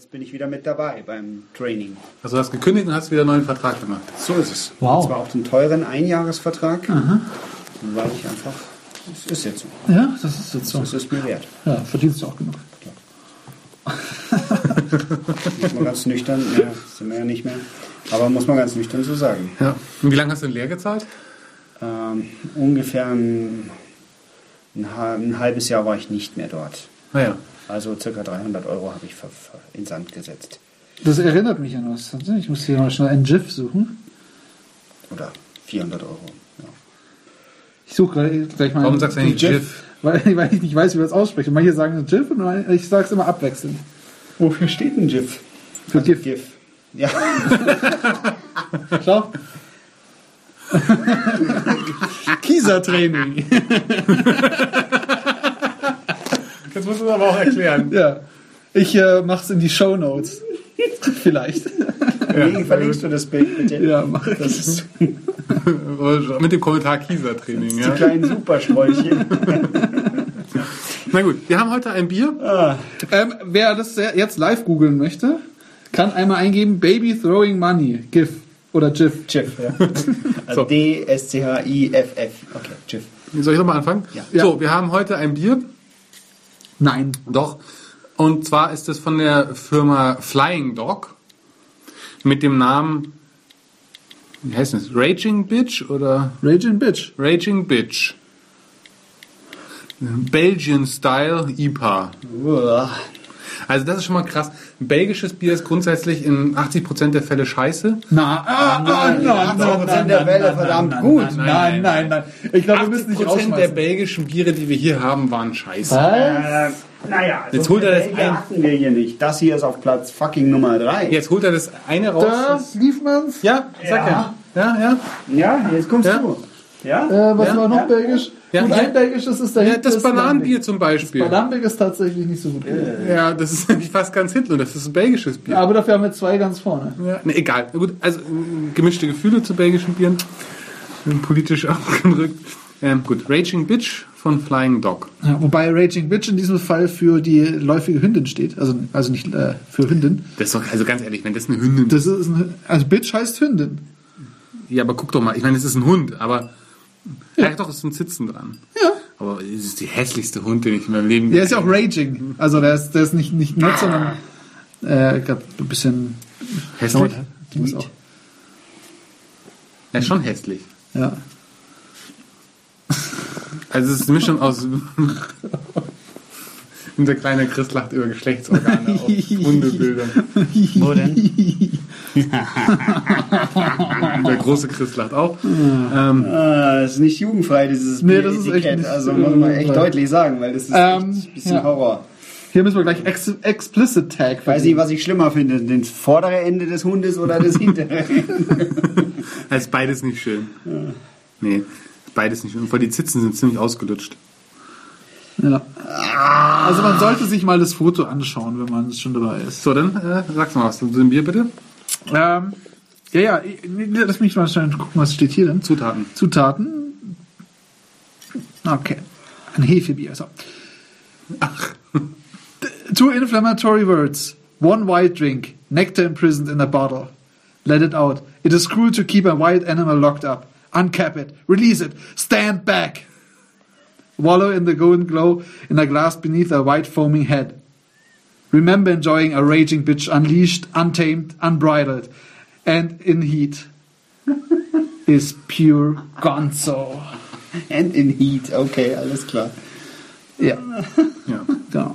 jetzt bin ich wieder mit dabei beim Training. Also du hast gekündigt und hast wieder einen neuen Vertrag gemacht. So ist es. Wow. Und zwar auch den teuren Einjahresvertrag, weil ich einfach, es ist jetzt so, Ja, das ist jetzt so. es ist mir wert. Ja, verdienst du auch genug. Muss man ganz nüchtern, ja, sind wir ja nicht mehr, aber muss man ganz nüchtern so sagen. Ja. Und wie lange hast du denn leer gezahlt? Ähm, ungefähr ein, ein, ha- ein halbes Jahr war ich nicht mehr dort. Naja. Also circa 300 Euro habe ich in Sand gesetzt. Das erinnert mich an was. Ich muss hier mal schnell einen GIF suchen. Oder 400 Euro. Ja. Ich suche gleich, gleich mal. Warum sagst du eigentlich GIF? Weil, weil ich nicht weiß, wie man das ausspricht. Manche sagen GIF und ich sage es immer abwechselnd. Wofür steht ein GIF? Für GIF. GIF. Ja, Schau. Kieser-Training. Jetzt musst du es aber auch erklären. Ja. Ich äh, mach's in die Show Notes. Vielleicht. Wie verlinkst du das Bild bitte? Ja, mach ich. Das ist Mit dem Kommentar Kieser-Training. die Ja? kleinen Supersträuchchen. Na gut, wir haben heute ein Bier. Ähm, wer das jetzt live googeln möchte, kann einmal eingeben Baby Throwing Money. GIF. Oder GIF. GIF, ja. Also So. D-S-C-H-I-F-F. Okay, GIF. Soll ich nochmal anfangen? Ja. So, wir haben heute ein Bier. Nein. Doch. Und zwar ist es von der Firma Flying Dog mit dem Namen, wie heißt es? Raging Bitch oder Raging Bitch. Raging Bitch. Belgian Style IPA. Uah. Also das ist schon mal krass. Ein belgisches Bier ist grundsätzlich in 80% der Fälle scheiße. Na, ah, nein, nein, 80% der Welle, verdammt gut. Nein, nein, nein. Ich glaube, wir müssen nicht 80% der rausschmeißen. belgischen Biere, die wir hier haben, waren scheiße. Äh, naja, Jetzt so holt er das ein. hatten wir hier nicht. Das hier ist auf Platz fucking Nummer 3. Jetzt holt er das eine raus. Da lief man's. Ja, sag ja. Ja, ja. Ja, jetzt kommst Ja. du. Ja? Äh, was Ja. war noch Ja. belgisch? Ja, Und ja. ein belgisches ist da ja hinten. das Bananenbier zum Beispiel. Bananenbier ist tatsächlich nicht so gut. Ja, das ist nämlich fast ganz Hitler. Das ist ein belgisches Bier. Aber dafür haben wir zwei ganz vorne. Ja, ne, egal. Na Gut, also äh, gemischte Gefühle zu belgischen Bieren. Äh, Politisch abgerückt. Ähm, gut, Raging Bitch von Flying Dog. Ja, wobei Raging Bitch in diesem Fall für die läufige Hündin steht. Also, also nicht äh, für Hündin. Das ist doch, also ganz ehrlich, wenn das eine Hündin ist. Das ist ein, also Bitch heißt Hündin. Ja, aber guck doch mal. Ich meine, es ist ein Hund, aber. Ja, doch, es ist ein Sitzen dran. Ja. Aber es ist die hässlichste Hund, den ich in meinem Leben Der ist ja auch Raging. Also der ist, der ist nicht, nicht nett, sondern äh, grad ein bisschen. hässlich. Die muss auch. Er ist schon hässlich. Ja. Also es ist eine Mischung aus. Unser kleiner Christ lacht über Geschlechtsorgane auf Hundebildern. Wo denn? Große Christ lacht auch. Ähm, Ah, das ist nicht jugendfrei, dieses Nee, das ist echt nicht Also muss man echt deutlich sagen, weil das ist Ähm, echt ein bisschen ja. Horror. Hier müssen wir gleich ex Explicit Tag. Weiß nicht, was ich schlimmer finde, das vordere Ende des Hundes oder das hintere. das ist beides nicht schön. Nee, ist beides nicht schön. Vor die Zitzen sind ziemlich ausgelutscht. Ja. Also man sollte sich mal das Foto anschauen, wenn man schon dabei ist. So, dann äh, sag's mal was zu dem Bier bitte. Ähm, ja, ja, lass mich mal schnell gucken, was steht hier denn. Zutaten. Zutaten. Okay. Ein Hefebier. So. Ach. Two inflammatory words. One white drink. Nectar imprisoned in a bottle. Let it out. It is cruel to keep a wild animal locked up. Uncap it. Release it. Stand back. Wallow in the golden glow in a glass beneath a white foaming head. Remember enjoying a raging bitch unleashed, untamed, unbridled, and in heat is pure gonzo. And in heat, okay, alles klar. Ja, Ja. genau.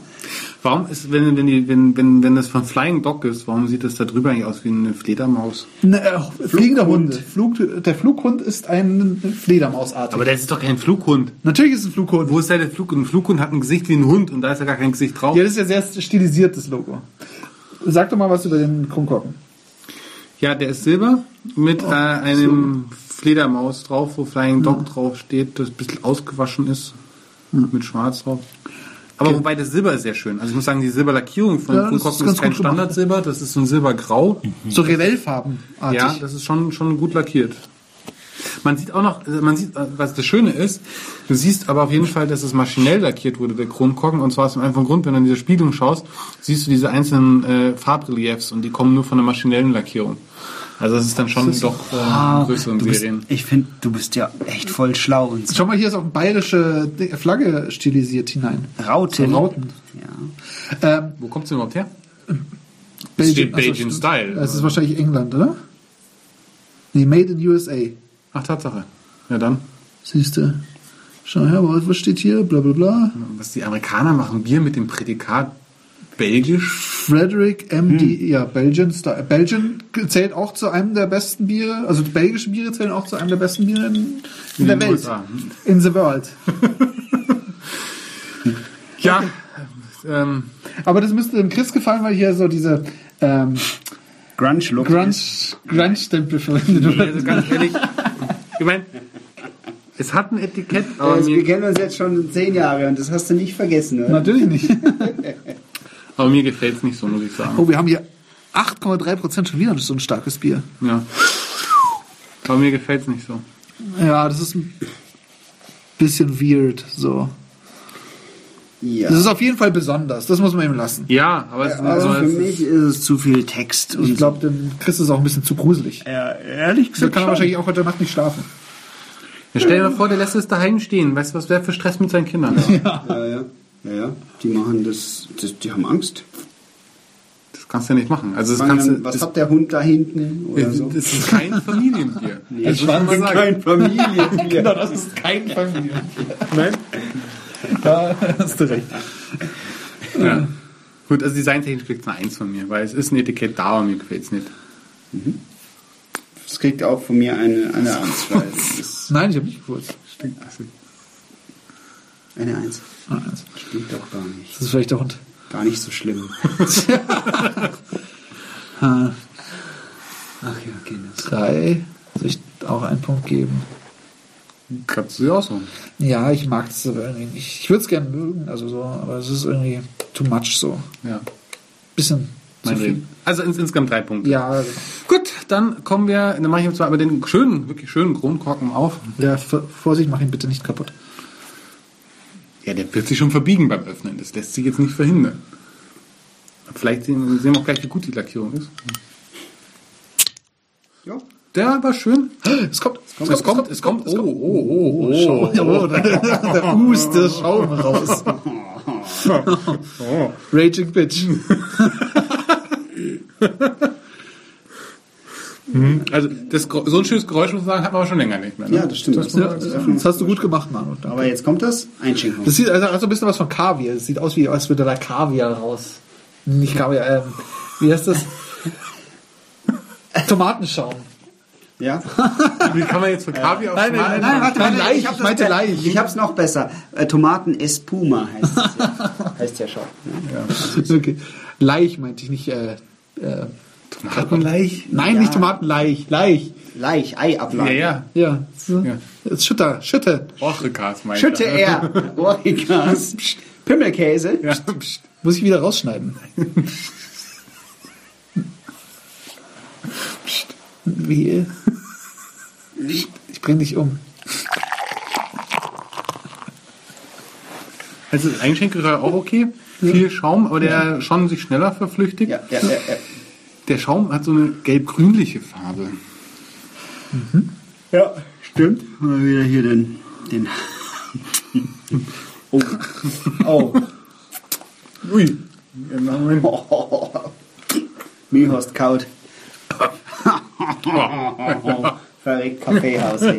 Warum ist, wenn, wenn, die, wenn, wenn, wenn das von Flying Dog ist, warum sieht das da drüber eigentlich aus wie eine Fledermaus? Ne, äh, fliegender Hund. Flug, der Flughund ist ein Fledermausartig. Aber das ist doch kein Flughund. Natürlich ist es ein Flughund. Wo ist da der Flug? Ein Flughund hat ein Gesicht wie ein Hund und da ist ja gar kein Gesicht drauf. Ja, das ist ja sehr stilisiertes Logo. Sag doch mal was über den Kronkorken. Ja, der ist silber mit äh, einem Fledermaus drauf, wo Flying Dog drauf steht, das ein bisschen ausgewaschen ist. Mit schwarz drauf. Aber wobei das Silber ist sehr schön. Also ich muss sagen, die Silberlackierung von Ja, das ist ist kein. Standardsilber, das ist so ein Silbergrau. So Revellfarbenartig. Ja, das ist schon, schon gut lackiert. Man sieht auch noch, also man sieht, was das Schöne ist, du siehst aber auf jeden Fall, dass es maschinell lackiert wurde, der Kronkorken. Und zwar aus dem einfachen Grund, wenn du in diese Spiegelung schaust, siehst du diese einzelnen äh, Farbreliefs und die kommen nur von der maschinellen Lackierung. Also das ist dann schon doch äh, Ah, größeren bist, Serien. ich finde, du bist ja echt voll schlau und so. Schau mal, hier ist auch eine bayerische Flagge stilisiert hinein. Rauten. So Rauten. Ja. Ähm, Wo kommt's denn überhaupt her? Belgien, steht Belgian stimmt. Style. Das ist wahrscheinlich England, oder? Nee, Made in USA. Ach, Tatsache. Ja dann. Siehst du. Schau her, was steht hier? Bla bla bla. Was die Amerikaner machen, Bier mit dem Prädikat belgisch. Frederick MD, ja, Belgian Style. Belgian zählt auch zu einem der besten Biere, also die belgischen Biere zählen auch zu einem der besten Biere in, in der den Welt. USA. In the world. Ja. Ähm, Aber das müsste dem Chris gefallen, weil hier so diese ähm, Grunge-Look. Grunge, Grunge-Stempel verwendet also wird. ganz ehrlich, ich meine, es hat ein Etikett, aber Also, wir kennen uns jetzt schon zehn Jahre und das hast du nicht vergessen, oder? Natürlich nicht. aber mir gefällt es nicht so, muss ich sagen. Oh, wir haben hier 8,3% schon wieder so ein starkes Bier. Ja. Aber mir gefällt es nicht so. Ja, das ist ein bisschen weird, so. Ja. Das ist auf jeden Fall besonders, das muss man ihm lassen. Ja, aber es, also, für es, mich ist es zu viel Text. Und Ich glaube, dem Chris ist auch ein bisschen zu gruselig. ja, ehrlich Da gesagt, kann er wahrscheinlich auch heute Nacht nicht schlafen. ja, stell dir mal vor, der lässt es daheim stehen. Weißt du, was wäre für Stress mit seinen Kindern? Ja, ja. ja, ja. Die machen das, das, die haben Angst. Das kannst du ja nicht machen. Also das Sagen kannst du, dann, was das, hat der Hund da hinten? Oder so. das ist kein Familienbier. Nee, das muss man mal sagen. Familienbier. Genau, das ist kein Familien. Nein? Da hast du recht. Ja. Gut, also designtechnisch kriegt es eine Eins von mir, weil es ist ein Etikett da und mir gefällt es nicht. Das kriegt auch von mir eine, eine Eins. Weil es ist Nein, ich habe nicht gewusst. eine Eins. Eins. Stimmt doch gar nicht. Das ist vielleicht der Hund. Gar nicht so schlimm. Ah, Ach ja, Kinders. Drei. Soll ich auch einen Punkt geben? Kannst du dir aussuchen. Ja, ich mag es aber irgendwie nicht. Ich würde es gerne mögen, also so, aber es ist irgendwie too much so. Ja. Bisschen zu Mein viel. Reden. Also ins, insgesamt drei Punkte. Ja, Gut, dann kommen wir, dann mache ich jetzt mal aber den schönen, wirklich schönen Kronkorken auf. ja, Vorsicht, mach ihn bitte nicht kaputt. Ja, der wird sich schon verbiegen beim Öffnen. Das lässt sich jetzt nicht verhindern. Vielleicht sehen, sehen wir auch gleich, wie gut die Lackierung ist. Ja. Der war schön. Es kommt, es Es kommt, es kommt. Oh, oh, oh, oh. Schau, oh, da, da ust der Schaum raus. Raging Bitch. Also das, so ein schönes Geräusch, muss ich sagen, hat man aber schon länger nicht mehr. Ne? Ja, das stimmt. Das, Das, Ja, das hast du gut gemacht, Manu. Danke. Aber jetzt kommt das Einschenkung. Das sieht also, also ein bisschen was von Kaviar. Das sieht aus, wie als würde da Kaviar raus. Nicht Kaviar, ähm, wie heißt das? Tomatenschaum. Ja? wie kann man jetzt von Kaviar auf Nein, nein, nein, machen? warte, Leich, hab ich das meinte be- Leich. Ich hab's noch besser. Äh, Tomaten Espuma heißt es ja. heißt ja schon. Ne? Okay. Laich meinte ich nicht. Äh, äh, Tomatenleich? nein, Ja. nicht Tomatenleich. Laich. Laich, Ja, Eiablage. ja. Ja. So. Ja. Jetzt Schütter, Schütte. Orchekas meint Schütte er. er. Origas. Pimmelkäse. Ja. Muss ich wieder rausschneiden. Wie? Ich bring dich um. Also das Einschenkel war auch okay. Viel Schaum, aber der schon sich schneller verflüchtigt. Ja, ja, ja, ja. Der Schaum hat so eine gelb-grünliche Farbe. Ja, stimmt. Mal wieder hier den. den oh. Oh. Ui. Ja, Moment. Mihorst kaut. Verrückt Kaffeehaus.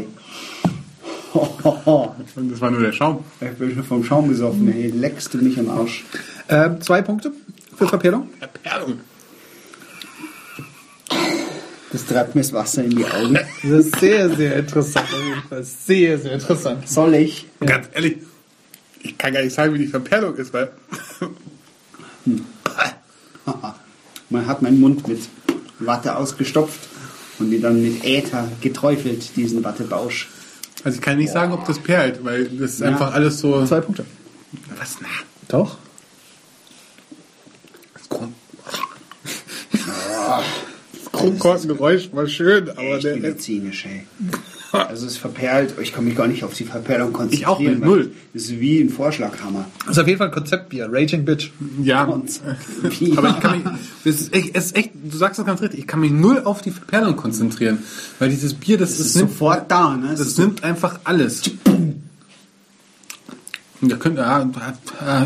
Das war nur der Schaum. Ich bin schon vom Schaum gesoffen, ey. Leckst du mich am Arsch. Ähm, zwei Punkte für Verperlung. Perlung. Das treibt mir das Wasser in die Augen. Das ist sehr, sehr interessant. Auf jeden Fall. Sehr, sehr interessant. Soll ich? Ganz ehrlich, ich kann gar nicht sagen, wie die Verperlung ist, weil Man hat meinen Mund mit Watte ausgestopft und die dann mit Äther geträufelt, diesen Wattebausch. also ich kann nicht sagen, ob das perlt, weil das ist Ja. einfach alles so. Zwei Punkte. Was na? Doch. Das Kron das Kronkorkengeräusch war schön, aber Echt der, medizinisch, ey. Also es verperlt, ich kann mich gar nicht auf die Verperlung konzentrieren. Ich auch nicht, null. Das ist wie ein Vorschlaghammer. Das ist auf jeden Fall ein Konzeptbier. Raging Bitch. Ja, Und aber ich kann mich, das ist echt, es ist echt, du sagst das ganz richtig, ich kann mich null auf die Verperlung konzentrieren. Weil dieses Bier, das, es ist, ist nimmt, sofort da, ne? Es das ist nimmt einfach alles. Ja, könnt, ja,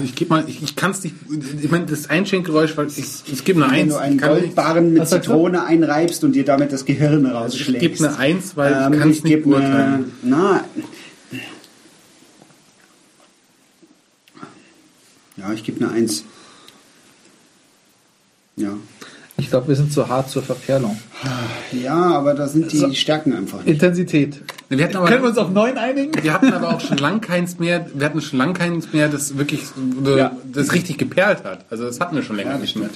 ich gebe mal, ich, ich kann es nicht, ich meine, das Einschenkgeräusch, weil ich, ich gebe eine wenn Eins. du einen ich Goldbarren mit? Zitrone einreibst und dir damit das Gehirn ich rausschlägst. gebe eine Eins, weil Ähm, ich kann es ich nicht beurteilen. na, ja, ich gebe eine Eins. Ja. Ich glaube, wir sind zu hart zur Verperlung. Ja, aber da sind die So. Stärken einfach nicht. Intensität. Wir hatten aber, Können wir uns auf neun einigen? wir hatten aber auch schon lang keins mehr, wir hatten schon lang keins mehr, das wirklich, Ja. das richtig geperlt hat. Also das hatten wir schon länger Ja, nicht mehr.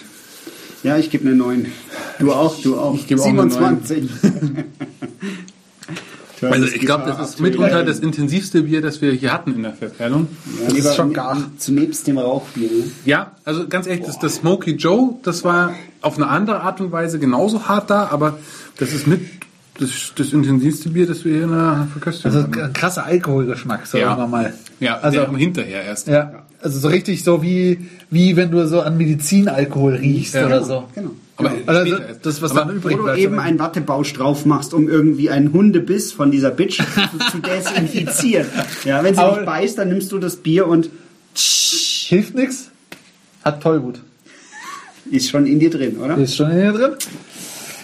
Ja, ich gebe eine 9. Du auch, du auch. Ich gebe auch eine 27. Also ich glaube, das ist mitunter das intensivste Bier, das wir hier hatten in der Verperlung. Ja, Das ist schon gar. Zunächst dem Rauchbier. Ne? Ja, also ganz ehrlich, das, das Smoky Joe, das war auf eine andere Art und Weise genauso hart da, aber das ist mit das, das intensivste Bier, das wir hier in der Verköstigung Also haben. ein krasser Alkoholgeschmack, sagen Ja. wir mal. Ja, also der hinterher erst. Ja, also so richtig so wie, wie wenn du so an Medizinalkohol riechst Ja. oder so. Genau. Aber Also später erst. das, was Aber dann Wo übrig du bleibt. eben einen Wattebausch drauf machst, um irgendwie einen Hundebiss von dieser Bitch zu desinfizieren. Ja, wenn sie Aber- dich beißt, dann nimmst du das Bier und Hilft nix. Hat Tollwut. ist schon in dir drin, oder? Ist schon in dir drin.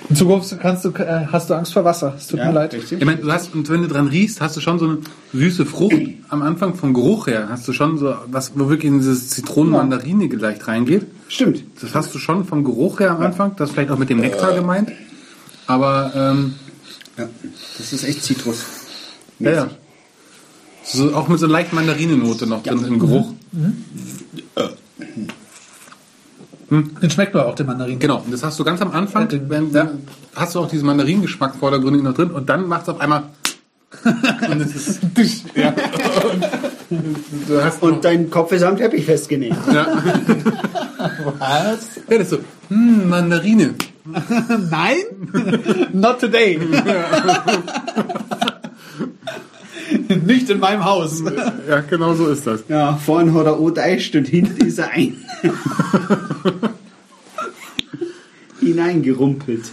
In Zukunft kannst du, äh, hast du Angst vor Wasser. Es tut mir leid. richtig. Ich meine, du hast, und wenn du dran riechst, hast du schon so eine süße Frucht am Anfang vom Geruch her. Hast du schon so was, wo wirklich in dieses Zitronen-Mandarine leicht reingeht. Stimmt. Das hast du schon vom Geruch her am Anfang. Das ist vielleicht auch mit dem Nektar gemeint. Aber, ähm, Ja, das ist echt Zitrus. ja, ja. So, auch mit so einer leichten Mandarinenote noch drin im Geruch. Den schmeckt man auch, den Mandarin. Genau, und das hast du ganz am Anfang, Ja, den- wenn, ja. hast du auch diesen Mandarinengeschmack vordergründig noch drin und dann macht es auf einmal und es ist ja. Und du hast noch, Und dein Kopf ist am Teppich festgenäht. ja. Was? ja, das ist so, hm, Mandarine. Nein? Not today. Nicht in meinem Haus. Ja, genau so ist das. Ja, vorn hat er O-Deicht und hinten ist er ein. Hineingerumpelt.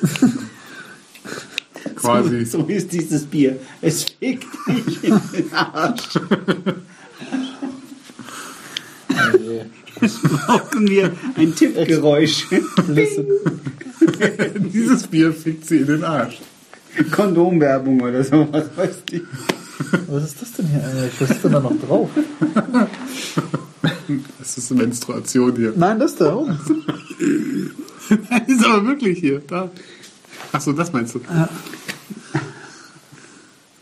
Quasi. So ist dieses Bier. Es fickt dich in den Arsch. Brauchen wir ein Tippgeräusch. Dieses Bier fickt sie in den Arsch. Kondomwerbung oder so, was weiß ich. Was ist das denn hier eigentlich? Was ist denn da noch drauf? Das ist eine Menstruation hier. Nein, das da oben. Das ist aber wirklich hier. Da. Achso, das meinst du?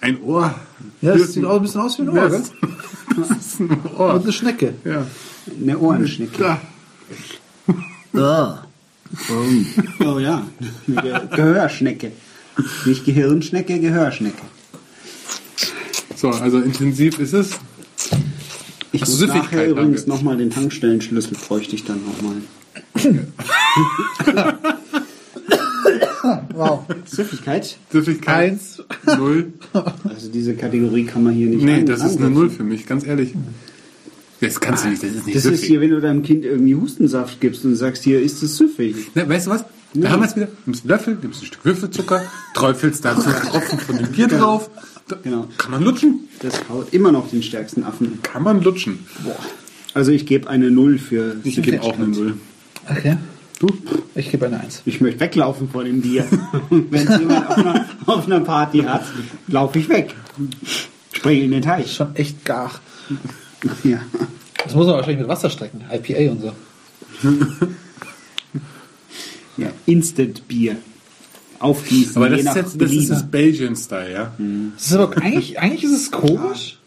Ein Ohr. Ja, das sieht auch ein bisschen aus wie ein Ja, Ohr, gell? das ist ein Und Ohr. eine Schnecke. Ja. Eine Ohrenschnecke. Da. Oh ja, eine Ge Gehörschnecke. Nicht Gehirnschnecke, Gehörschnecke. So, also intensiv ist es. Ich muss Süffigkeit nachher übrigens nochmal den Tankstellenschlüssel bräuchte ich dann nochmal. Wow. Süffigkeit? Süffigkeit. Eins. Null. Also diese Kategorie kann man hier nicht Nee, das ist eine. Null für mich, ganz ehrlich. Das kannst du nicht, das ist nicht Das ist süffig. hier, wenn du deinem Kind irgendwie Hustensaft gibst und sagst, hier ist es süffig. Na, weißt du was? Da haben wir es wieder. Nimmst einen Löffel, nimmst ein Stück Würfelzucker, träufelst da fünf Tropfen von dem Bier drauf. Da Genau. Kann man lutschen? Das haut immer noch den stärksten Affen. Kann man lutschen. Also ich gebe eine Null für Ich gebe auch eine Null. Okay. Du? Ich gebe eine Eins. Ich möchte weglaufen vor dem Bier. Wenn es jemand auf einer, auf einer Party hat, laufe ich weg. Spring in den Teich. Schon echt gar. Ja. Das muss man wahrscheinlich mit Wasser strecken. IPA und so. ja. Instant Bier. Aufgießen. Aber das je ist nach jetzt, das ist das Belgian-Style, ja? Das ist aber eigentlich, eigentlich ist es komisch.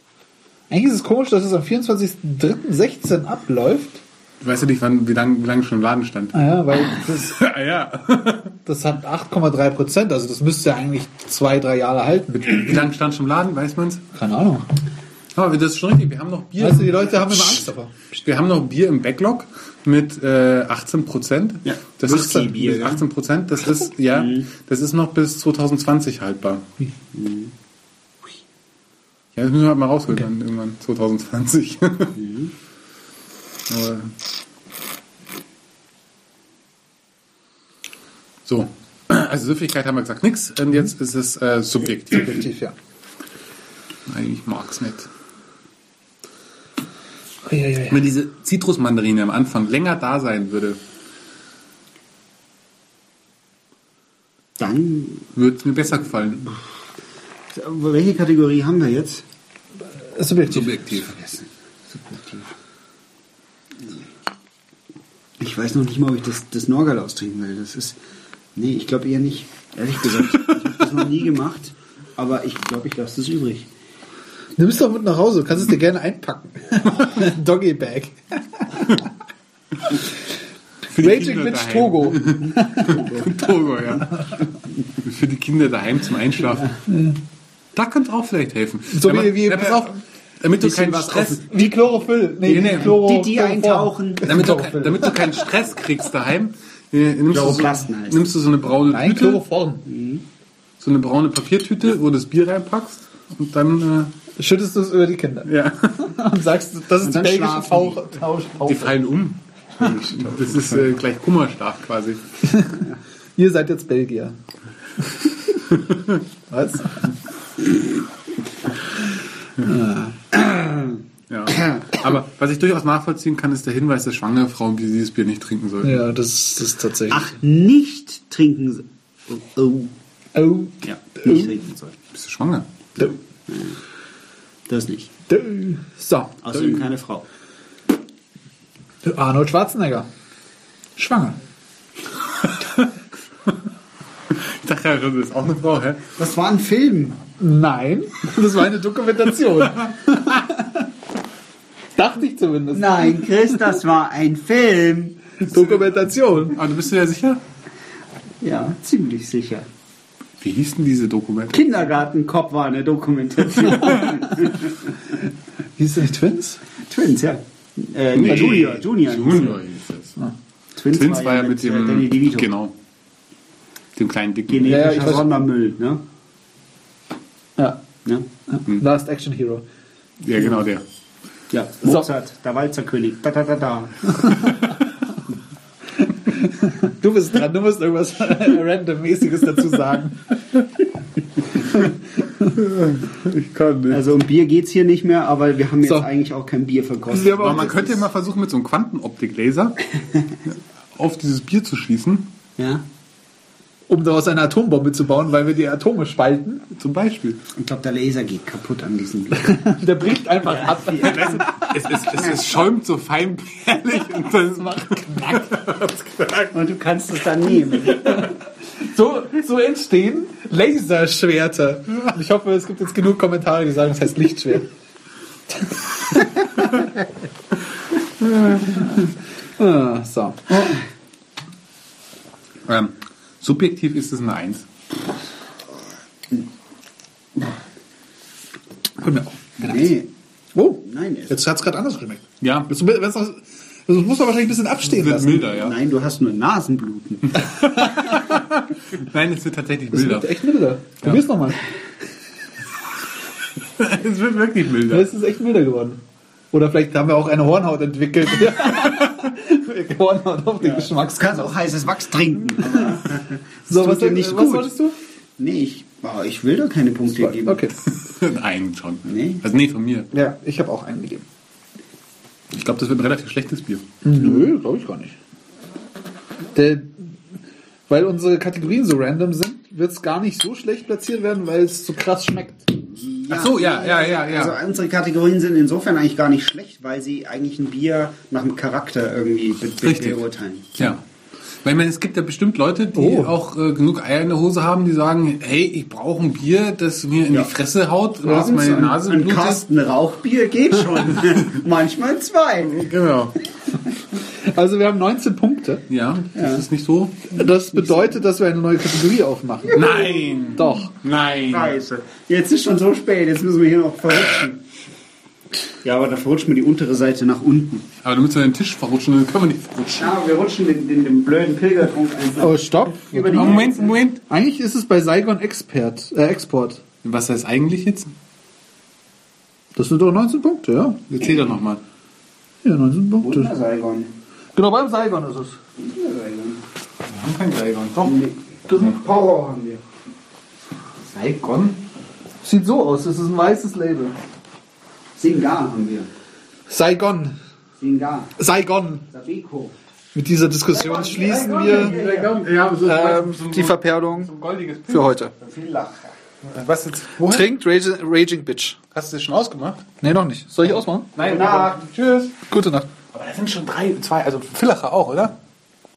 Eigentlich ist es komisch, dass es am 24.03.16 abläuft. Weißt du nicht, wann, wie lange wie lang schon im Laden stand? Ah ja, weil das, ah, ja. das hat 8,3 Prozent. Also das müsste ja eigentlich zwei, drei Jahre halten. Wie lange stand schon im Laden, weiß man's? Keine Ahnung. Aber das ist schon richtig. Wir haben noch Bier. Du, die Leute haben immer Angst davor. Wir haben noch Bier im Backlog mit äh, 18 Prozent. Ja, das ist ja. 18 Prozent. Das ist ja, das ist noch bis 2020 haltbar. Ja, das müssen wir halt mal rausholen dann irgendwann 2020. Aber so, also Süffigkeit haben wir gesagt nix. Und jetzt ist es äh, subjektiv. Definitiv, ja. Ich mag's nicht. Uiuiui. Wenn diese Zitrusmandarine am Anfang länger da sein würde, Dann, würde es mir besser gefallen. welche Kategorie haben wir jetzt? Subjektiv. Subjektiv. Subjektiv. Ich weiß noch nicht mal, ob ich das, das Norgal austrinken will. Das ist. Nee, ich glaube eher nicht. Ehrlich gesagt, ich habe das noch nie gemacht. Aber ich glaube, ich lasse das übrig. Nimm es doch mit nach Hause, du kannst es dir gerne einpacken. Doggy Bag. Für die Raging Kinder Bitch daheim. Togo. Togo, ja. Für die Kinder daheim zum Einschlafen. Da könnte auch vielleicht helfen. So Aber- wie- wie- ja, pass auf, damit du keinen Stress, Wie Chlorophyll. Nee, Nee, nee, Chloro, Die, die eintauchen. damit du, damit du keinen Stress kriegst daheim, äh, nimmst, du so, heißt nimmst du so eine braune Nein, Tüte, Chloroform. so eine braune Papiertüte, wo du das Bier reinpackst und dann Schüttest du es über die Kinder. ja, Und sagst, das ist die belgische Tausch, die fallen um. Das ist äh, gleich Kummerschlaf quasi. Ihr seid jetzt Belgier. Was? Ja. Aber was ich durchaus nachvollziehen kann, ist der Hinweis, dass schwangere Frauen dieses Bier nicht trinken sollten. Ja, das, das ist tatsächlich. Ach, nicht trinken. Oh, oh. Oh. Ja, nicht trinken soll. Bist du schwanger? Du. Das nicht. So. Außerdem keine Frau. Arnold Schwarzenegger. Schwanger. Ich dachte das ist auch eine Frau, hä? Das war ein Film. Nein, das war eine Dokumentation. Dachte ich zumindest. Nein, Chris, das war ein Film. Dokumentation. Aber du bist dir ja sicher? Ja, ziemlich sicher. Wie hieß denn diese Dokumente? Kindergartenkopf war eine Dokumentation. Hieß nicht Twins? Twins, ja. Äh, nee, Junior, Junior. Junior hieß es. Twins, Twins war ja mit äh, Danny dem, DeVito. genau, dem kleinen Dicken. Genetischer Ja, weiß- Sondermüll, ne? Ja. Ja, Last Action Hero. Ja, genau der. ja. Mozart, der Walzerkönig. Da, da, da, da. Du bist dran, du musst irgendwas randommäßiges dazu sagen. Ich kann nicht. Also um Bier geht's hier nicht mehr, aber wir haben jetzt So. eigentlich auch kein Bier verkostet. Aber man könnte ja mal versuchen, mit so einem Quantenoptik-Laser auf dieses Bier zu schießen. Ja? Um daraus eine Atombombe zu bauen, weil wir die Atome spalten. Zum Beispiel. Ich glaube, der Laser geht kaputt an diesem. Der bricht einfach ab. Es, es, es, es schäumt so feinperlig und das macht Und du kannst es dann nehmen. So, so entstehen Laserschwerter. Ich hoffe, es gibt jetzt genug Kommentare, die sagen, das heißt Lichtschwert. ah, so. ähm, Subjektiv ist es eine Eins. Komm mir auch. Nee. Oh, Nein, es- jetzt hat es gerade anders geschmeckt. Ja, Das, muss man wahrscheinlich ein bisschen abstehen wird lassen. milder, ja. Nein, du hast nur Nasenbluten. Nein, es wird tatsächlich Das milder. wird echt milder. Probier's nochmal. es wird wirklich milder. Es ist echt milder geworden. Oder vielleicht haben wir auch eine Hornhaut entwickelt. Hornhaut auf den Du Geschmacks. kannst auch heißes Wachs trinken. So, was, dir nicht was gut. wolltest du? nee, ich, oh, ich will da keine Punkte geben. Okay. Einen schon. Nee. Also nee, von mir. Ja, ich habe auch einen gegeben. Ich glaube, das wird ein relativ schlechtes Bier. Nö, glaube ich gar nicht. Der, weil unsere Kategorien so random sind, wird es gar nicht so schlecht platziert werden, weil es so krass schmeckt. Ach so, ja, ja, ja, ja. Also unsere Kategorien sind insofern eigentlich gar nicht schlecht, weil sie eigentlich ein Bier nach dem Charakter irgendwie be be Richtig. beurteilen. Ja. Weil ich meine, es gibt ja bestimmt Leute, die Oh. auch äh, genug Eier in der Hose haben, die sagen, hey, ich brauche ein Bier, das mir in Ja. die Fresse haut und das Abends meine ein, Nase ein blutet. Kasten Rauchbier geht schon. Manchmal zwei. Genau. Also wir haben 19 Punkte. Ja, das ist nicht so. Das bedeutet, dass wir eine neue Kategorie aufmachen. Nein! Doch. Nein! Scheiße. Jetzt ist schon so spät, jetzt müssen wir hier noch verrutschen. Ja, aber da verrutschen wir die untere Seite nach unten. Aber damit wir den Tisch verrutschen, dann können wir nicht verrutschen. Ja, wir rutschen den, den, den blöden Pilgertrunk einfach. Oh, stopp. Über die Oh, Moment, Moment. Eigentlich ist es bei Saigon Expert, äh, Export. Was heißt eigentlich jetzt? Das sind doch 19 Punkte, ja. Erzähl doch nochmal. Ja, 19 Punkte. Wunder Saigon. Genau, beim Saigon ist es. Wir haben kein Saigon. Doch. Das ist Horror haben wir. Saigon? Sieht so aus, das ist ein weißes Label. Singar haben wir. Saigon. Singar. Saigon. Sabeco. Mit dieser Diskussion schließen wir Saigon. Ja, so, ähm, so, die Verperlung so ein für heute. Viel Lacher. Was jetzt? Woher? Trinkt Raging, Raging Bitch. Hast du das schon ausgemacht? Nee, noch nicht. Soll ich ausmachen? Nein. Gute Nacht. Tschüss. Gute Nacht. Aber da sind schon drei, zwei, also Villacher auch, oder?